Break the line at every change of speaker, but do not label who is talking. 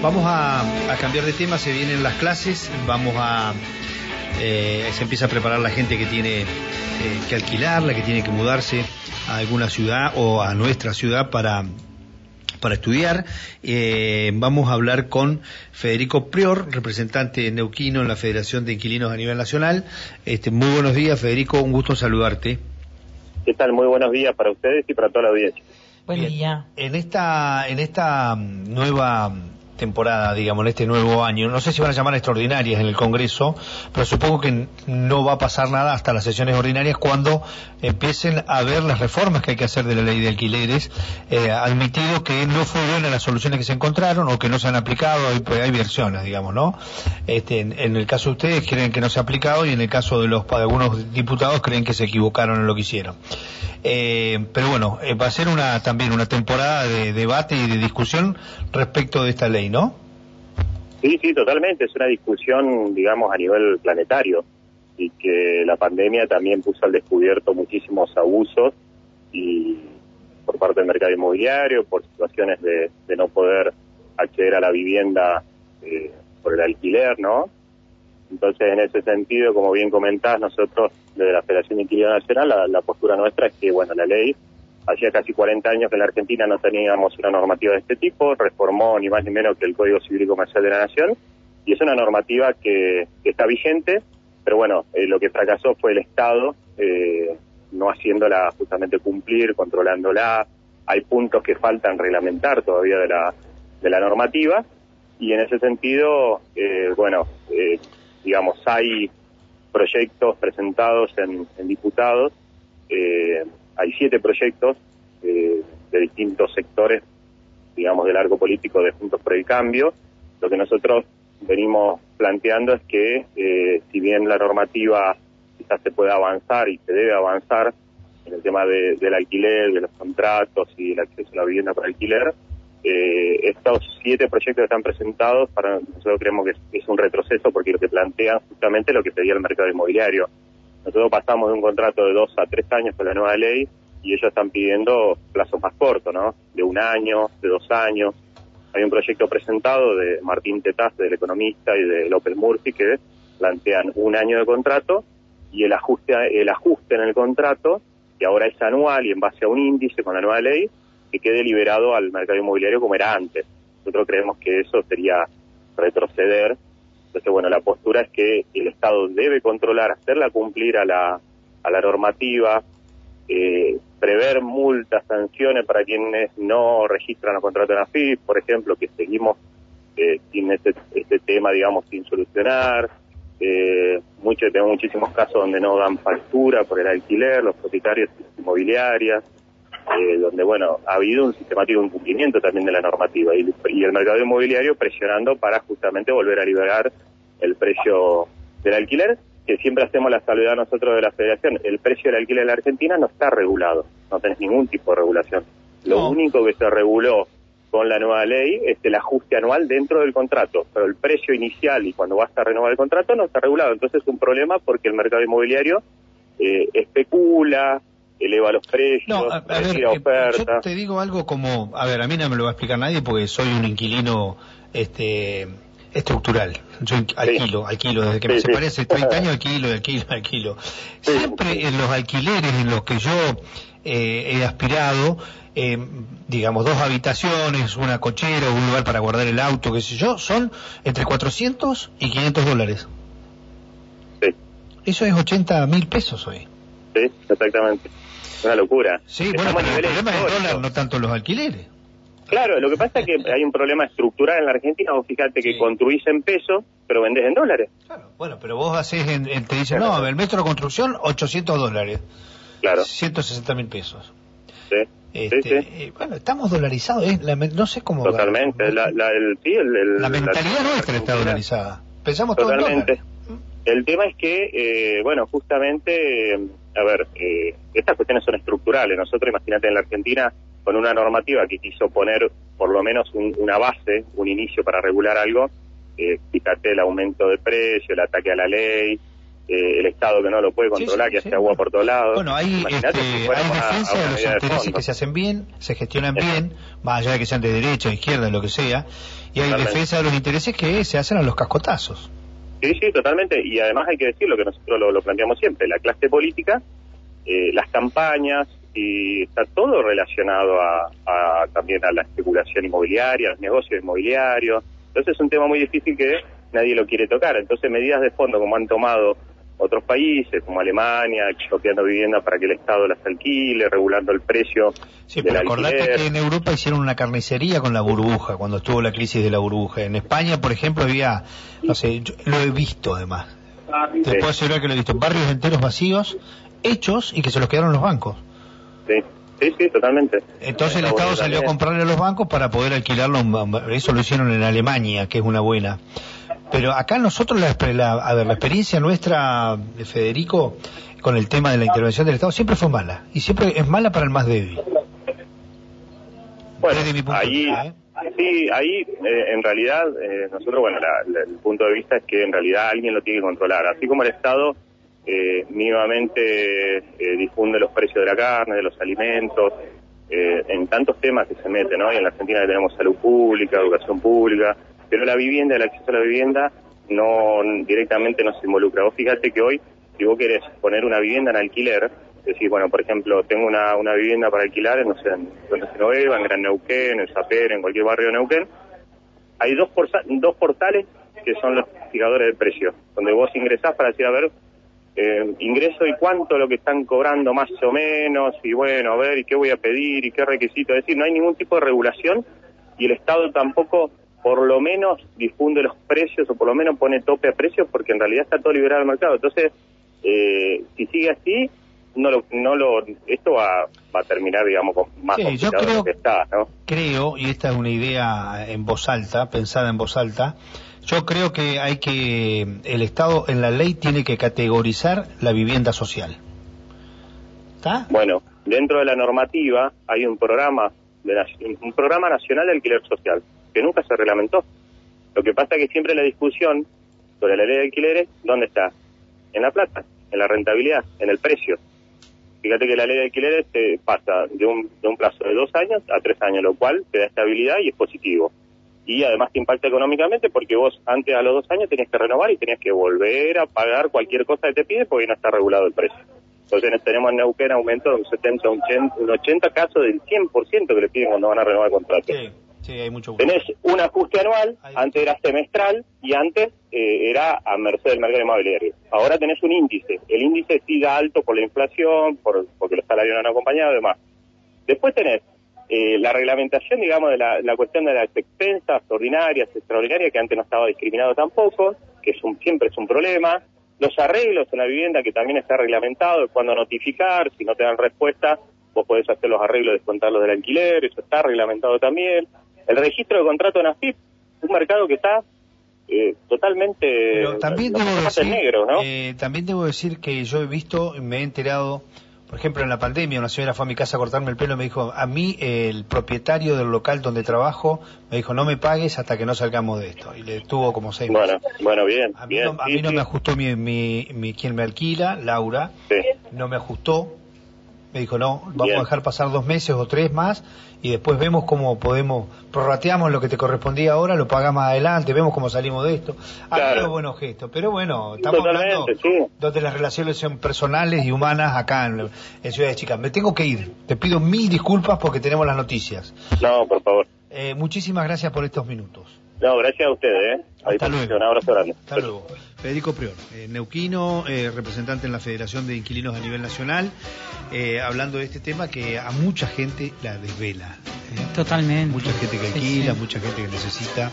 Vamos a, cambiar de tema, se vienen las clases, vamos a... Eh, se empieza a preparar la gente que tiene eh, que alquilar, la que tiene que mudarse a alguna ciudad o a nuestra ciudad para, para estudiar. Eh, vamos a hablar con Federico Prior, representante neuquino en la Federación de Inquilinos a nivel nacional. Este, muy buenos días, Federico, un gusto saludarte.
¿Qué tal? Muy buenos días para ustedes y para toda la audiencia.
Buen día. En esta, en esta nueva temporada, digamos, en este nuevo año. No sé si van a llamar extraordinarias en el Congreso, pero supongo que no va a pasar nada hasta las sesiones ordinarias cuando empiecen a ver las reformas que hay que hacer de la ley de alquileres, eh, admitido que no fue buena las soluciones que se encontraron o que no se han aplicado, hay, pues, hay versiones, digamos, ¿no? Este, en, el caso de ustedes creen que no se ha aplicado y en el caso de los de algunos diputados creen que se equivocaron en lo que hicieron. Eh, pero bueno, eh, va a ser una también una temporada de debate y de discusión respecto de esta ley, ¿no?
Sí, sí, totalmente. Es una discusión, digamos, a nivel planetario y que la pandemia también puso al descubierto muchísimos abusos y por parte del mercado inmobiliario, por situaciones de, no poder acceder a la vivienda eh, por el alquiler, ¿no? Entonces, en ese sentido, como bien comentás, nosotros desde la Federación de Inquilino Nacional, la, postura nuestra es que, bueno, la ley, hacía casi 40 años que en la Argentina no teníamos una normativa de este tipo, reformó ni más ni menos que el Código Civil y Comercial de la Nación, y es una normativa que, está vigente, pero bueno, eh, lo que fracasó fue el Estado, eh, no haciéndola justamente cumplir, controlándola, hay puntos que faltan reglamentar todavía de la, de la normativa, y en ese sentido, eh, bueno, eh, digamos, hay proyectos presentados en, diputados, eh, hay siete proyectos eh, de distintos sectores, digamos, del arco político de Juntos por el Cambio. Lo que nosotros venimos planteando es que, eh, si bien la normativa quizás se puede avanzar y se debe avanzar en el tema del alquiler, de los contratos y el acceso a la vivienda para alquiler, eh, estos siete proyectos que están presentados, para nosotros creemos que es, un retroceso porque lo que plantean justamente lo que pedía el mercado inmobiliario. Nosotros pasamos de un contrato de dos a tres años con la nueva ley y ellos están pidiendo plazos más cortos, ¿no? De un año, de dos años. Hay un proyecto presentado de Martín Tetaz, del economista, y de López Murphy, que plantean un año de contrato y el ajuste, el ajuste en el contrato, que ahora es anual y en base a un índice con la nueva ley, que quede liberado al mercado inmobiliario como era antes. Nosotros creemos que eso sería retroceder. Entonces, bueno, la postura es que el Estado debe controlar, hacerla cumplir a la, a la normativa, eh, prever multas, sanciones para quienes no registran los contratos de AFIP, por ejemplo, que seguimos eh, sin este, este, tema, digamos, sin solucionar. Eh, muchos, tenemos muchísimos casos donde no dan factura por el alquiler, los propietarios inmobiliarias. Eh, donde, bueno, ha habido un sistemático incumplimiento también de la normativa y, el mercado inmobiliario presionando para justamente volver a liberar el precio del alquiler, que siempre hacemos la salvedad nosotros de la federación. El precio del alquiler en la Argentina no está regulado, no tenés ningún tipo de regulación. Lo único que se reguló con la nueva ley es el ajuste anual dentro del contrato, pero el precio inicial y cuando vas a renovar el contrato no está regulado. Entonces es un problema porque el mercado inmobiliario eh, especula, eleva los precios, no, a, ver, eh,
Yo te digo algo como, a ver, a mí no me lo va a explicar nadie porque soy un inquilino este estructural. Yo alquilo, alquilo, desde que me separé hace 30 años alquilo, alquilo, alquilo. Siempre en los alquileres en los que yo eh, he aspirado, eh, digamos, dos habitaciones, una cochera, un lugar para guardar el auto, qué sé yo, son entre 400 y 500 dólares. Sí. Eso es 80 mil pesos hoy.
Sí, exactamente. Una locura.
Sí, bueno, el problema es el dólar, no tanto los alquileres.
Claro, lo que pasa es que hay un problema estructural en la Argentina. Vos fíjate que construís en pesos, pero vendés en dólares.
Claro, bueno, pero vos haces, en, te dicen, no, el metro de construcción, 800 dólares. Claro. 160 mil pesos. Sí. Este, sí, eh, bueno, estamos dolarizados, ¿eh? no sé cómo.
Totalmente. La, la, el, sí, el,
la mentalidad nuestra está dolarizada. Pensamos
Totalmente. Todo el tema es que, eh, bueno, justamente, a ver, eh, estas cuestiones son estructurales. Nosotros, imagínate, en la Argentina, con una normativa que quiso poner por lo menos una base, un inicio para regular algo, eh, fíjate el aumento de precio, el ataque a la ley, eh, el Estado que no lo puede controlar, que hace agua por todos lados.
Bueno, hay, este, hay defensa de los intereses que se hacen bien, se gestionan bien, más allá de que sean de derecha, izquierda, lo que sea, y hay defensa de los intereses que se hacen a los cascotazos.
Sí, sí, totalmente, y además hay que decir lo que nosotros lo, planteamos siempre, la clase política, eh, las campañas, y está todo relacionado a, también a la especulación inmobiliaria, a los negocios inmobiliarios, entonces es un tema muy difícil que nadie lo quiere tocar, entonces medidas de fondo como han tomado otros países como Alemania, expropiando viviendas para que el Estado las alquile, regulando el precio
sí, pero acordate que en Europa hicieron una carnicería con la burbuja, cuando estuvo la crisis de la burbuja. En España, por ejemplo, había, no sé, lo he visto además. Te puedo asegurar que lo he visto, barrios enteros vacíos, hechos y que se los quedaron los bancos.
Sí. Sí, sí, totalmente.
Entonces el Estado salió a comprarle a los bancos para poder alquilarlo. Eso lo hicieron en Alemania, que es una buena. Pero acá nosotros, la, a ver, la experiencia nuestra, de Federico, con el tema de la intervención del Estado siempre fue mala. Y siempre es mala para el más débil.
Bueno, ahí, ¿eh? sí, ahí eh, en realidad eh, nosotros, bueno, el punto de vista es que en realidad alguien lo tiene que controlar. Así como el Estado eh, mínimamente difunde los precios de la carne, de los alimentos, en tantos temas que se meten, ¿no? Y en la Argentina tenemos salud pública, educación pública, pero la vivienda, el acceso a la vivienda, no directamente no se involucra. Vos fíjate que hoy, si vos querés poner una vivienda en alquiler, decir, bueno, por ejemplo, tengo una, una vivienda para alquilar, no sé, en Nueva, en Gran Neuquén, en Zaper, en cualquier barrio de Neuquén, hay dos, dos portales que son los fijadores de precio, donde vos ingresás para decir, a ver, eh, ingreso y cuánto lo que están cobrando más o menos, y bueno, a ver, y qué voy a pedir, y qué requisito. Es decir, no hay ningún tipo de regulación y el Estado tampoco por lo menos difunde los precios o por lo menos pone tope a precios porque en realidad está todo liberado al mercado. Entonces, eh, si sigue así, no lo, no lo, esto va, va a terminar, digamos, con más sí, yo creo, que está, ¿no?
Creo, y esta es una idea en voz alta, pensada en voz alta, yo creo que hay que, el Estado en la ley tiene que categorizar la vivienda social.
¿Está? Bueno, dentro de la normativa hay un programa, de, un programa nacional de alquiler social que nunca se reglamentó. Lo que pasa es que siempre la discusión sobre la ley de alquileres, ¿dónde está? En la plata, en la rentabilidad, en el precio. Fíjate que la ley de alquileres se pasa de un, de un plazo de dos años a tres años, lo cual te da estabilidad y es positivo. Y además te impacta económicamente porque vos antes a los dos años tenías que renovar y tenías que volver a pagar cualquier cosa que te pide porque no está regulado el precio. Entonces tenemos en Neuquén aumento de un 70, un 80, un 80 casos del 100% que le piden cuando van a renovar el contrato. Tenés un ajuste anual, antes era semestral y antes eh, era a merced del mercado inmobiliario. Ahora tenés un índice. El índice sigue alto por la inflación, por, porque los salarios no han acompañado y demás. Después tenés eh, la reglamentación, digamos, de la, cuestión de las expensas ordinarias, extraordinarias, que antes no estaba discriminado tampoco, que es un, siempre es un problema. Los arreglos en la vivienda, que también está reglamentado, cuando notificar, si no te dan respuesta, vos podés hacer los arreglos, descontarlos del alquiler, eso está reglamentado también el registro de contrato en AFIP, un mercado que está eh, totalmente
también debo decir, negro, ¿no? Eh, también debo decir que yo he visto, me he enterado, por ejemplo, en la pandemia, una señora fue a mi casa a cortarme el pelo y me dijo, a mí el propietario del local donde trabajo me dijo, no me pagues hasta que no salgamos de esto. Y le tuvo como seis
Bueno, bueno, bien.
A mí, no, a mí no me ajustó mi, mi, mi, quien me alquila, Laura, no me ajustó, me dijo, no, vamos a dejar pasar dos meses o tres más y después vemos cómo podemos, prorrateamos lo que te correspondía ahora, lo pagamos adelante, vemos cómo salimos de esto. Claro. buenos gestos, pero bueno, estamos hablando donde las relaciones son personales y humanas acá en, Ciudad de Chica. Me tengo que ir, te pido mil disculpas porque tenemos las noticias.
No, por favor.
Eh, muchísimas gracias por estos minutos.
No, gracias a ustedes. ¿eh?
Hasta luego.
Un abrazo grande.
Hasta luego. Federico Prior, eh, neuquino, eh, representante en la Federación de Inquilinos a nivel nacional, eh, hablando de este tema que a mucha gente la desvela.
Totalmente.
Mucha gente que alquila, mucha gente que necesita